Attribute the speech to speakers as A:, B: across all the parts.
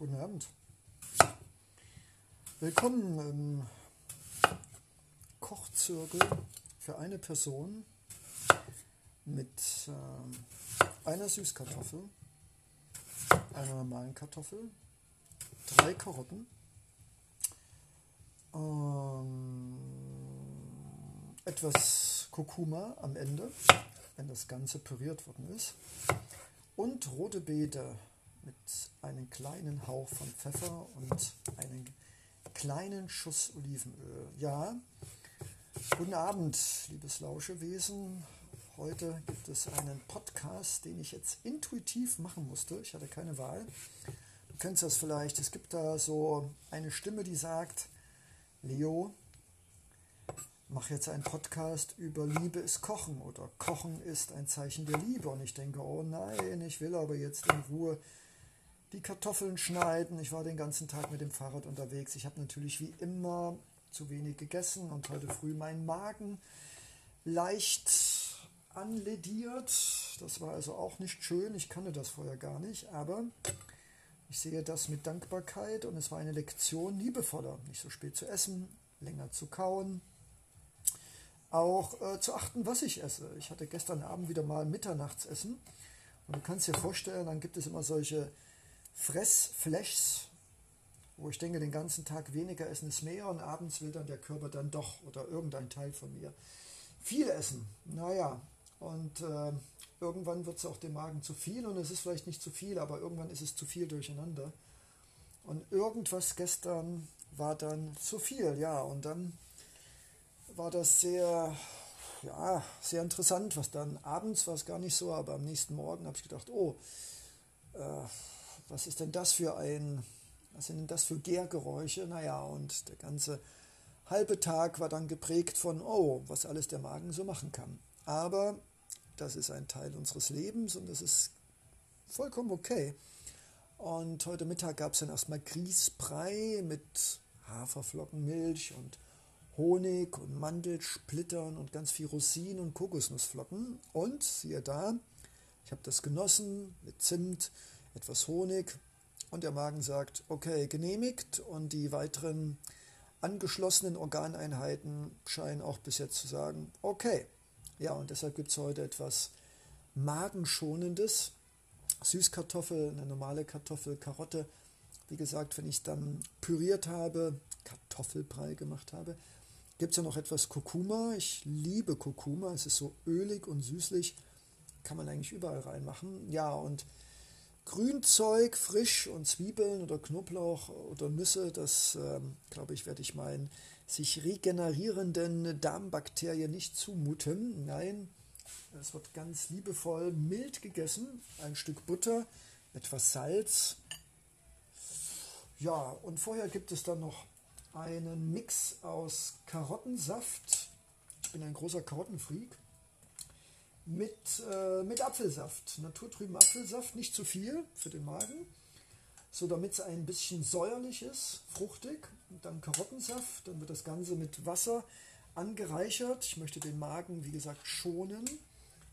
A: Guten Abend. Willkommen im Kochzirkel für eine Person mit äh, einer Süßkartoffel, einer normalen Kartoffel, drei Karotten, ähm, etwas Kurkuma am Ende, wenn das Ganze püriert worden ist, und rote Beete mit einem kleinen Hauch von Pfeffer und einem kleinen Schuss Olivenöl. Ja, guten Abend, liebes Lauschewesen. Heute gibt es einen Podcast, den ich jetzt intuitiv machen musste. Ich hatte keine Wahl. Du kennst das vielleicht. Es gibt da so eine Stimme, die sagt, Leo, mach jetzt einen Podcast über Liebe ist Kochen oder Kochen ist ein Zeichen der Liebe. Und ich denke, oh nein, ich will aber jetzt in Ruhe die Kartoffeln schneiden. Ich war den ganzen Tag mit dem Fahrrad unterwegs. Ich habe natürlich wie immer zu wenig gegessen und heute früh meinen Magen leicht anlediert. Das war also auch nicht schön. Ich kannte das vorher gar nicht, aber ich sehe das mit Dankbarkeit und es war eine Lektion liebevoller, nicht so spät zu essen, länger zu kauen, auch äh, zu achten, was ich esse. Ich hatte gestern Abend wieder mal Mitternachtsessen und du kannst dir vorstellen, dann gibt es immer solche Fressflechs, wo ich denke, den ganzen Tag weniger essen ist mehr und abends will dann der Körper dann doch oder irgendein Teil von mir viel essen. Naja, und äh, irgendwann wird es auch dem Magen zu viel und es ist vielleicht nicht zu viel, aber irgendwann ist es zu viel durcheinander. Und irgendwas gestern war dann zu viel, ja, und dann war das sehr, ja, sehr interessant, was dann abends war es gar nicht so, aber am nächsten Morgen habe ich gedacht, oh, äh, was ist denn das für ein, was sind denn das für Gärgeräusche? Naja, und der ganze halbe Tag war dann geprägt von, oh, was alles der Magen so machen kann. Aber das ist ein Teil unseres Lebens und das ist vollkommen okay. Und heute Mittag gab es dann erstmal Grießbrei mit Haferflockenmilch und Honig und Mandelsplittern und ganz viel Rosinen und Kokosnussflocken. Und siehe da, ich habe das genossen mit Zimt, etwas Honig und der Magen sagt, okay, genehmigt und die weiteren angeschlossenen Organeinheiten scheinen auch bis jetzt zu sagen, okay. Ja, und deshalb gibt es heute etwas Magenschonendes. Süßkartoffel, eine normale Kartoffel, Karotte. Wie gesagt, wenn ich dann püriert habe, Kartoffelbrei gemacht habe, gibt es ja noch etwas Kurkuma. Ich liebe Kurkuma. Es ist so ölig und süßlich. Kann man eigentlich überall reinmachen. Ja, und Grünzeug, frisch und Zwiebeln oder Knoblauch oder Nüsse, das ähm, glaube ich, werde ich meinen sich regenerierenden Darmbakterien nicht zumuten. Nein, es wird ganz liebevoll mild gegessen. Ein Stück Butter, etwas Salz. Ja, und vorher gibt es dann noch einen Mix aus Karottensaft. Ich bin ein großer Karottenfreak mit, äh, mit Apfelsaft, naturtrüben Apfelsaft, nicht zu viel für den Magen, so damit es ein bisschen säuerlich ist, fruchtig. Und dann Karottensaft, dann wird das Ganze mit Wasser angereichert. Ich möchte den Magen, wie gesagt, schonen.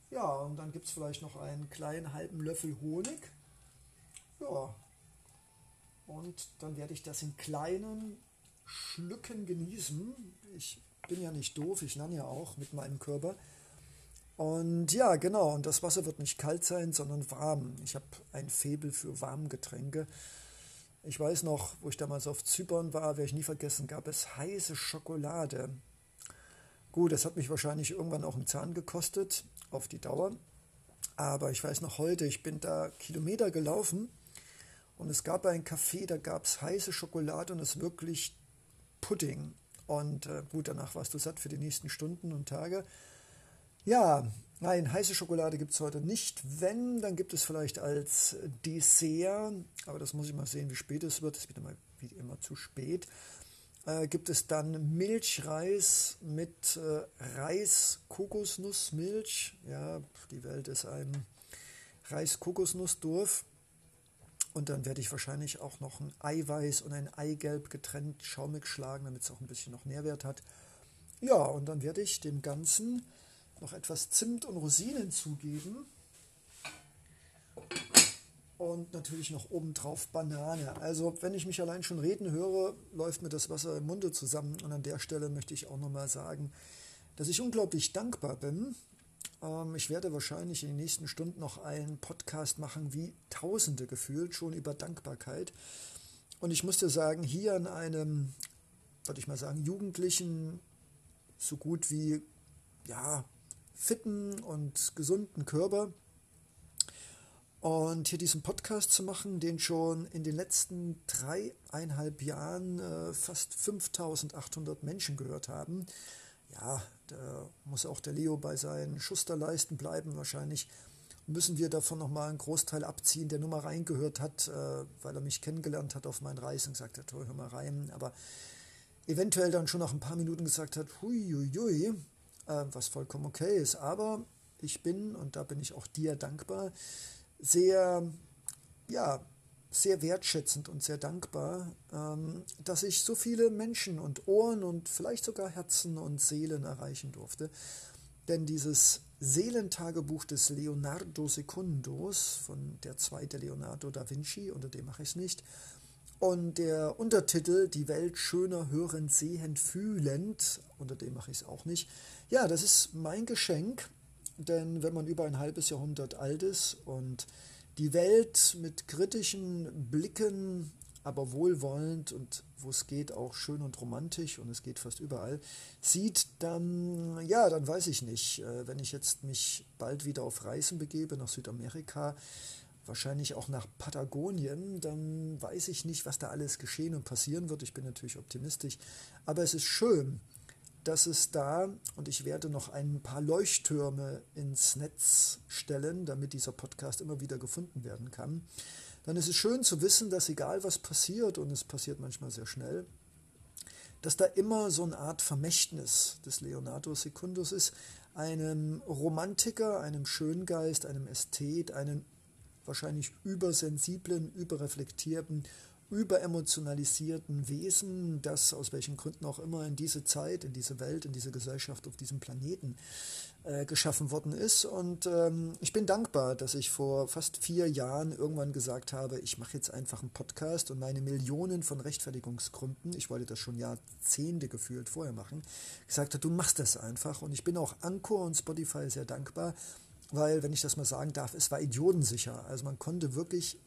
A: Ja, und dann gibt es vielleicht noch einen kleinen halben Löffel Honig. Ja, und dann werde ich das in kleinen Schlücken genießen. Ich bin ja nicht doof, ich lerne ja auch mit meinem Körper. Und ja, genau, und das Wasser wird nicht kalt sein, sondern warm. Ich habe ein Faible für Warmgetränke. Ich weiß noch, wo ich damals auf Zypern war, werde ich nie vergessen, gab es heiße Schokolade. Gut, das hat mich wahrscheinlich irgendwann auch einen Zahn gekostet, auf die Dauer. Aber ich weiß noch heute, ich bin da Kilometer gelaufen und es gab ein Café, da gab es heiße Schokolade und es wirklich Pudding. Und äh, gut, danach warst du satt für die nächsten Stunden und Tage. Ja, nein, heiße Schokolade gibt es heute nicht. Wenn, dann gibt es vielleicht als Dessert, aber das muss ich mal sehen, wie spät es wird. Es wird immer, wie immer zu spät. Äh, gibt es dann Milchreis mit äh, Reis-Kokosnussmilch. Ja, die Welt ist ein Reis-Kokosnussdorf. Und dann werde ich wahrscheinlich auch noch ein Eiweiß und ein Eigelb getrennt schaumig schlagen, damit es auch ein bisschen noch Nährwert hat. Ja, und dann werde ich dem Ganzen noch etwas Zimt und Rosinen zugeben. und natürlich noch obendrauf Banane. Also wenn ich mich allein schon reden höre, läuft mir das Wasser im Munde zusammen. Und an der Stelle möchte ich auch nochmal sagen, dass ich unglaublich dankbar bin. Ähm, ich werde wahrscheinlich in den nächsten Stunden noch einen Podcast machen, wie Tausende gefühlt, schon über Dankbarkeit. Und ich muss dir sagen, hier an einem, würde ich mal sagen, Jugendlichen, so gut wie, ja, fitten und gesunden Körper, und hier diesen Podcast zu machen, den schon in den letzten dreieinhalb Jahren äh, fast 5800 Menschen gehört haben. Ja, da muss auch der Leo bei seinen Schusterleisten bleiben. Wahrscheinlich müssen wir davon nochmal einen Großteil abziehen, der nur mal reingehört hat, äh, weil er mich kennengelernt hat auf meinen Reisen und gesagt hat, hör mal rein. Aber eventuell dann schon nach ein paar Minuten gesagt hat, hui, hui, hui, äh, was vollkommen okay ist. Aber ich bin, und da bin ich auch dir dankbar, sehr, ja, sehr wertschätzend und sehr dankbar, ähm, dass ich so viele Menschen und Ohren und vielleicht sogar Herzen und Seelen erreichen durfte. Denn dieses Seelentagebuch des Leonardo Secundos, von der zweite Leonardo da Vinci, unter dem mache ich es nicht, und der Untertitel Die Welt schöner, hörend, sehend, fühlend, unter dem mache ich es auch nicht. Ja, das ist mein Geschenk denn wenn man über ein halbes Jahrhundert alt ist und die Welt mit kritischen Blicken, aber wohlwollend und wo es geht auch schön und romantisch und es geht fast überall, sieht, dann, ja, dann weiß ich nicht, äh, wenn ich jetzt mich bald wieder auf Reisen begebe nach Südamerika, wahrscheinlich auch nach Patagonien, dann weiß ich nicht, was da alles geschehen und passieren wird. Ich bin natürlich optimistisch, aber es ist schön, dass es da, und ich werde noch ein paar Leuchttürme ins Netz stellen, damit dieser Podcast immer wieder gefunden werden kann, dann ist es schön zu wissen, dass egal was passiert, und es passiert manchmal sehr schnell, dass da immer so eine Art Vermächtnis des Leonardo Secundus ist, einem Romantiker, einem Schöngeist, einem Ästhet, einem wahrscheinlich übersensiblen, überreflektierten überemotionalisierten Wesen, das aus welchen Gründen auch immer in diese Zeit, in diese Welt, in diese Gesellschaft, auf diesem Planeten äh, geschaffen worden ist. Und ähm, ich bin dankbar, dass ich vor fast vier Jahren irgendwann gesagt habe, ich mache jetzt einfach einen Podcast und meine Millionen von Rechtfertigungsgründen, ich wollte das schon Jahrzehnte gefühlt vorher machen, gesagt habe, du machst das einfach. Und ich bin auch Anchor und Spotify sehr dankbar, weil, wenn ich das mal sagen darf, es war idiotensicher. Also man konnte wirklich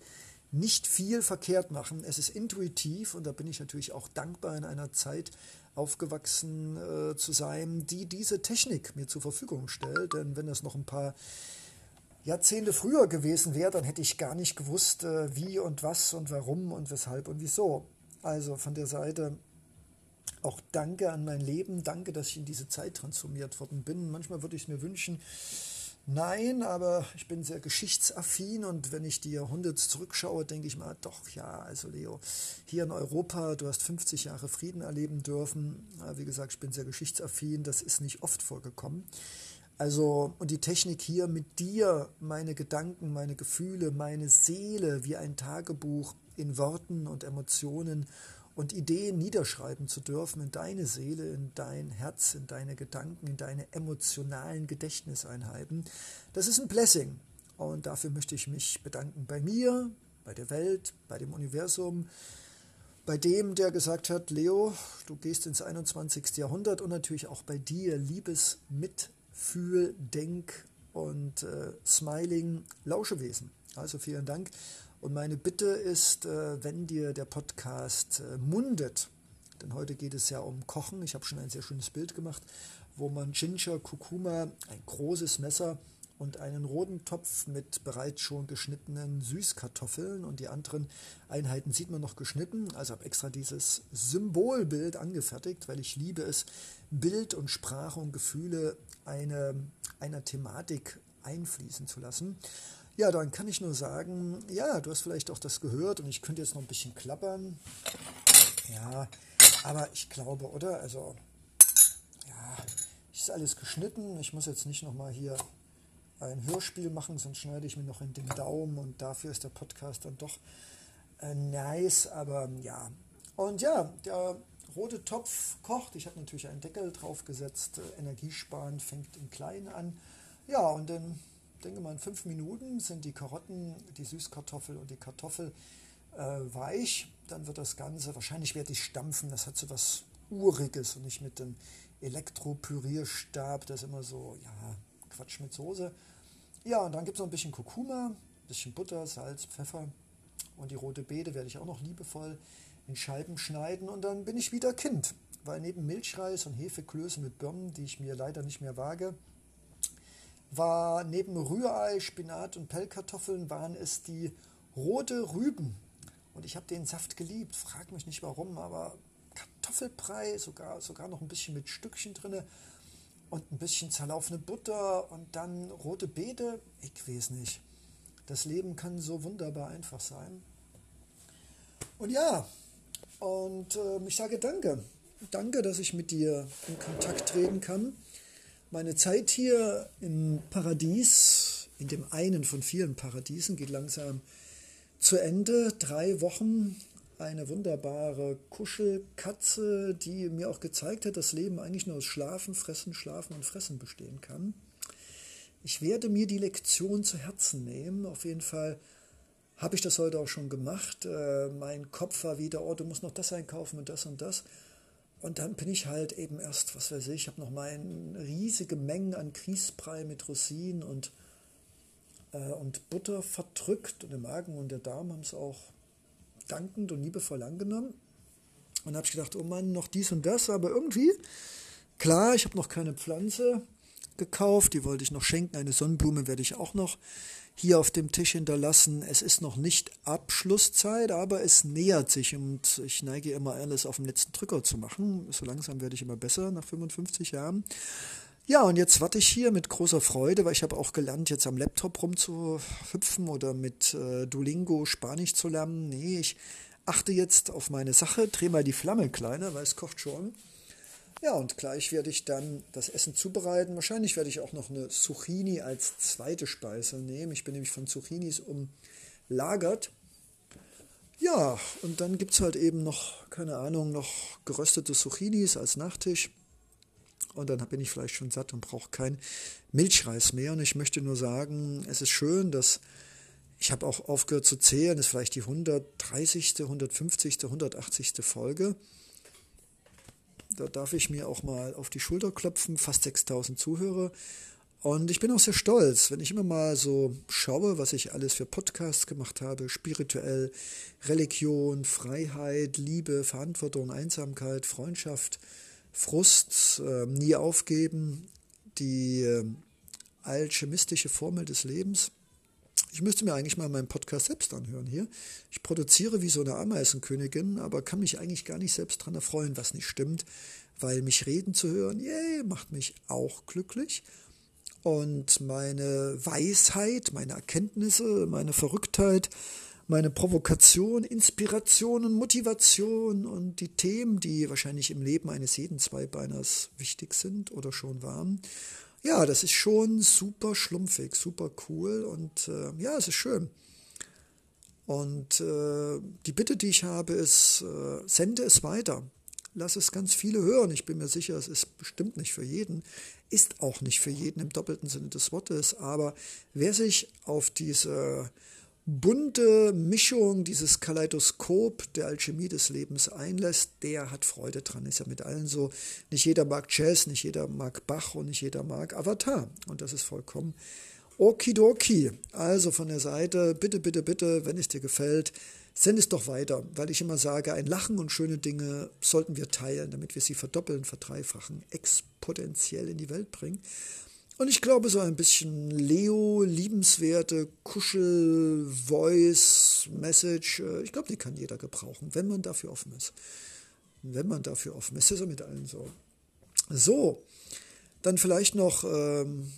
A: nicht viel verkehrt machen. Es ist intuitiv und da bin ich natürlich auch dankbar, in einer Zeit aufgewachsen äh, zu sein, die diese Technik mir zur Verfügung stellt. Denn wenn das noch ein paar Jahrzehnte früher gewesen wäre, dann hätte ich gar nicht gewusst, äh, wie und was und warum und weshalb und wieso. Also von der Seite auch danke an mein Leben, danke, dass ich in diese Zeit transformiert worden bin. Manchmal würde ich mir wünschen, Nein, aber ich bin sehr geschichtsaffin und wenn ich die Jahrhunderte zurückschaue, denke ich mal, doch, ja, also Leo, hier in Europa, du hast 50 Jahre Frieden erleben dürfen. Wie gesagt, ich bin sehr geschichtsaffin, das ist nicht oft vorgekommen. Also, und die Technik hier mit dir, meine Gedanken, meine Gefühle, meine Seele wie ein Tagebuch in Worten und Emotionen und Ideen niederschreiben zu dürfen in deine Seele, in dein Herz, in deine Gedanken, in deine emotionalen Gedächtniseinheiten. Das ist ein Blessing und dafür möchte ich mich bedanken bei mir, bei der Welt, bei dem Universum, bei dem, der gesagt hat, Leo, du gehst ins 21. Jahrhundert und natürlich auch bei dir, liebes Mitfühl, Denk und äh, Smiling Lauschewesen. Also vielen Dank und meine Bitte ist, äh, wenn dir der Podcast äh, mundet, denn heute geht es ja um Kochen, ich habe schon ein sehr schönes Bild gemacht, wo man Ginger, Kurkuma, ein großes Messer und einen roten Topf mit bereits schon geschnittenen Süßkartoffeln und die anderen Einheiten sieht man noch geschnitten. Also habe extra dieses Symbolbild angefertigt, weil ich liebe es, Bild und Sprache und Gefühle eine, einer Thematik einfließen zu lassen. Ja, dann kann ich nur sagen, ja, du hast vielleicht auch das gehört und ich könnte jetzt noch ein bisschen klappern. Ja, aber ich glaube, oder? Also, ja, ist alles geschnitten. Ich muss jetzt nicht nochmal hier ein Hörspiel machen, sonst schneide ich mir noch in den Daumen und dafür ist der Podcast dann doch äh, nice, aber ja. Und ja, der rote Topf kocht. Ich habe natürlich einen Deckel drauf gesetzt. Äh, Energiesparen fängt im Kleinen an. Ja, und dann denke mal in fünf Minuten sind die Karotten, die Süßkartoffel und die Kartoffel äh, weich. Dann wird das Ganze, wahrscheinlich werde ich stampfen, das hat so was Uriges und nicht mit dem Elektropürierstab, das ist immer so, ja, Quatsch mit Soße. Ja, und dann gibt es noch ein bisschen Kurkuma, ein bisschen Butter, Salz, Pfeffer und die rote Beete werde ich auch noch liebevoll in Scheiben schneiden und dann bin ich wieder Kind, weil neben Milchreis und Hefeklöße mit Birnen, die ich mir leider nicht mehr wage, war neben Rührei, Spinat und Pellkartoffeln waren es die rote Rüben. Und ich habe den Saft geliebt, frag mich nicht warum, aber Kartoffelbrei, sogar, sogar noch ein bisschen mit Stückchen drin und ein bisschen zerlaufene Butter und dann rote Beete. Ich weiß nicht. Das Leben kann so wunderbar einfach sein. Und ja, und äh, ich sage danke. Danke, dass ich mit dir in Kontakt treten kann. Meine Zeit hier im Paradies, in dem einen von vielen Paradiesen, geht langsam zu Ende. Drei Wochen, eine wunderbare Kuschelkatze, die mir auch gezeigt hat, dass Leben eigentlich nur aus Schlafen, Fressen, Schlafen und Fressen bestehen kann. Ich werde mir die Lektion zu Herzen nehmen. Auf jeden Fall habe ich das heute auch schon gemacht. Äh, mein Kopf war wieder, oh, du musst noch das einkaufen und das und das. Und dann bin ich halt eben erst, was weiß ich, ich habe noch mal riesige Mengen an Grießbrei mit Rosinen und, äh, und Butter verdrückt. Und der Magen und der Darm haben es auch dankend und liebevoll angenommen. Und habe ich gedacht, oh Mann, noch dies und das. Aber irgendwie, klar, ich habe noch keine Pflanze gekauft, die wollte ich noch schenken. Eine Sonnenblume werde ich auch noch hier auf dem Tisch hinterlassen. Es ist noch nicht Abschlusszeit, aber es nähert sich und ich neige immer alles auf dem letzten Drücker zu machen. So langsam werde ich immer besser nach 55 Jahren. Ja, und jetzt warte ich hier mit großer Freude, weil ich habe auch gelernt, jetzt am Laptop rumzuhüpfen oder mit äh, Duolingo Spanisch zu lernen. Nee, ich achte jetzt auf meine Sache, drehe mal die Flamme kleiner, weil es kocht schon. Ja, und gleich werde ich dann das Essen zubereiten. Wahrscheinlich werde ich auch noch eine Zucchini als zweite Speise nehmen. Ich bin nämlich von Zucchinis umlagert. Ja, und dann gibt es halt eben noch, keine Ahnung, noch geröstete Zucchinis als Nachtisch. Und dann bin ich vielleicht schon satt und brauche kein Milchreis mehr. Und ich möchte nur sagen, es ist schön, dass ich habe auch aufgehört zu zählen, das ist vielleicht die 130., 150., 180. Folge. Da darf ich mir auch mal auf die Schulter klopfen, fast 6000 Zuhörer. Und ich bin auch sehr stolz, wenn ich immer mal so schaue, was ich alles für Podcasts gemacht habe, spirituell, Religion, Freiheit, Liebe, Verantwortung, Einsamkeit, Freundschaft, Frust, äh, nie aufgeben, die äh, alchemistische Formel des Lebens. Ich müsste mir eigentlich mal meinen Podcast selbst anhören hier. Ich produziere wie so eine Ameisenkönigin, aber kann mich eigentlich gar nicht selbst daran erfreuen, was nicht stimmt, weil mich reden zu hören, yay, macht mich auch glücklich. Und meine Weisheit, meine Erkenntnisse, meine Verrücktheit, meine Provokation, Inspiration und Motivation und die Themen, die wahrscheinlich im Leben eines jeden Zweibeiners wichtig sind oder schon waren, ja, das ist schon super schlumpfig, super cool und äh, ja, es ist schön. Und äh, die Bitte, die ich habe, ist, äh, sende es weiter. Lass es ganz viele hören. Ich bin mir sicher, es ist bestimmt nicht für jeden, ist auch nicht für jeden im doppelten Sinne des Wortes. Aber wer sich auf diese bunte Mischung, dieses Kaleidoskop der Alchemie des Lebens einlässt, der hat Freude dran. Ist ja mit allen so. Nicht jeder mag Jazz, nicht jeder mag Bach und nicht jeder mag Avatar. Und das ist vollkommen okidoki. Also von der Seite, bitte, bitte, bitte, wenn es dir gefällt, send es doch weiter, weil ich immer sage, ein Lachen und schöne Dinge sollten wir teilen, damit wir sie verdoppeln, verdreifachen, exponentiell in die Welt bringen. Und ich glaube, so ein bisschen Leo, liebenswerte Kuschel, Voice, Message, äh, ich glaube, die kann jeder gebrauchen, wenn man dafür offen ist. Wenn man dafür offen ist, ist ja mit allen so. So, dann vielleicht noch ähm,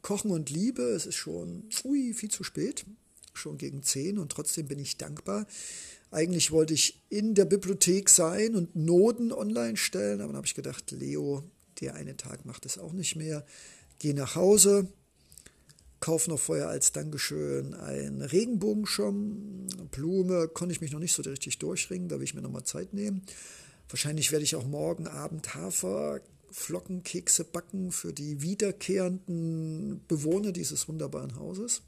A: Kochen und Liebe. Es ist schon ui, viel zu spät, schon gegen 10 und trotzdem bin ich dankbar. Eigentlich wollte ich in der Bibliothek sein und Noten online stellen, aber dann habe ich gedacht, Leo, der eine Tag macht es auch nicht mehr gehe nach Hause, kaufe noch vorher als Dankeschön einen Regenbogenschirm, Blume, konnte ich mich noch nicht so richtig durchringen, da will ich mir nochmal Zeit nehmen. Wahrscheinlich werde ich auch morgen Abend Hafer Flockenkekse backen für die wiederkehrenden Bewohner dieses wunderbaren Hauses.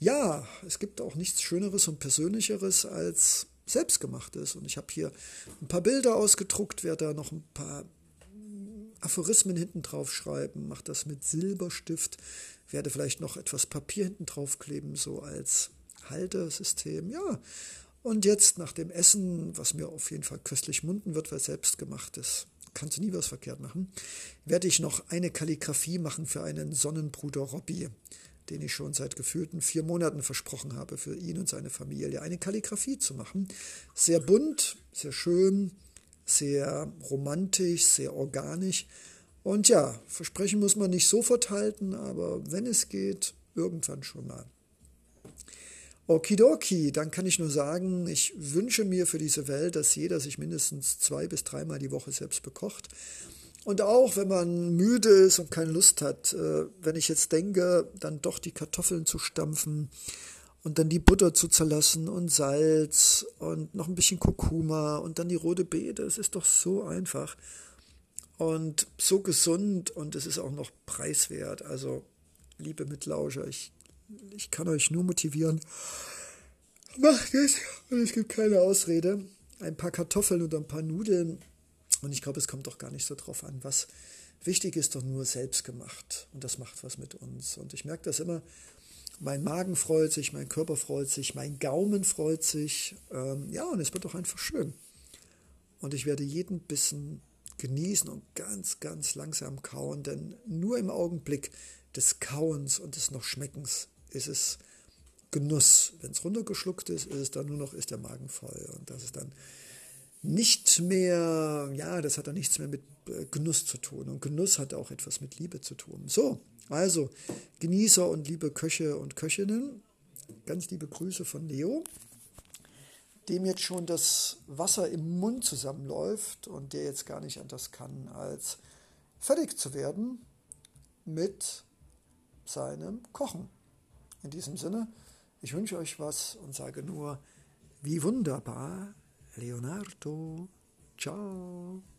A: Ja, es gibt auch nichts Schöneres und Persönlicheres als selbstgemachtes. Und ich habe hier ein paar Bilder ausgedruckt, werde da noch ein paar Aphorismen hinten drauf schreiben, mache das mit Silberstift, werde vielleicht noch etwas Papier hinten drauf kleben, so als Haltesystem. Ja, und jetzt nach dem Essen, was mir auf jeden Fall köstlich munden wird, weil selbstgemacht ist, kannst du nie was verkehrt machen, werde ich noch eine Kalligraphie machen für einen Sonnenbruder Robby, den ich schon seit gefühlten vier Monaten versprochen habe, für ihn und seine Familie eine Kalligraphie zu machen. Sehr bunt, sehr schön, sehr romantisch, sehr organisch. Und ja, Versprechen muss man nicht sofort halten, aber wenn es geht, irgendwann schon mal. Okidoki, dann kann ich nur sagen, ich wünsche mir für diese Welt, dass jeder sich mindestens zwei bis dreimal die Woche selbst bekocht. Und auch wenn man müde ist und keine Lust hat, äh, wenn ich jetzt denke, dann doch die Kartoffeln zu stampfen und dann die Butter zu zerlassen und Salz und noch ein bisschen Kurkuma und dann die rote Beete, es ist doch so einfach und so gesund und es ist auch noch preiswert. Also, liebe Mitlauscher, ich ich kann euch nur motivieren. Macht es und es gibt keine Ausrede. Ein paar Kartoffeln und ein paar Nudeln. Und ich glaube, es kommt doch gar nicht so drauf an. Was wichtig ist, doch nur selbst gemacht. Und das macht was mit uns. Und ich merke das immer. Mein Magen freut sich, mein Körper freut sich, mein Gaumen freut sich. Ähm, ja, und es wird doch einfach schön. Und ich werde jeden Bissen genießen und ganz, ganz langsam kauen, denn nur im Augenblick des Kauens und des noch Schmeckens ist es Genuss. Wenn es runtergeschluckt ist, ist es dann nur noch, ist der Magen voll. Und das ist dann nicht mehr, ja, das hat dann nichts mehr mit äh, Genuss zu tun. Und Genuss hat auch etwas mit Liebe zu tun. So, also Genießer und liebe Köche und Köchinnen, ganz liebe Grüße von Leo, dem jetzt schon das Wasser im Mund zusammenläuft und der jetzt gar nicht anders kann, als fertig zu werden mit seinem Kochen. In diesem Sinne, ich wünsche euch was und sage nur, wie wunderbar, Leonardo. Ciao.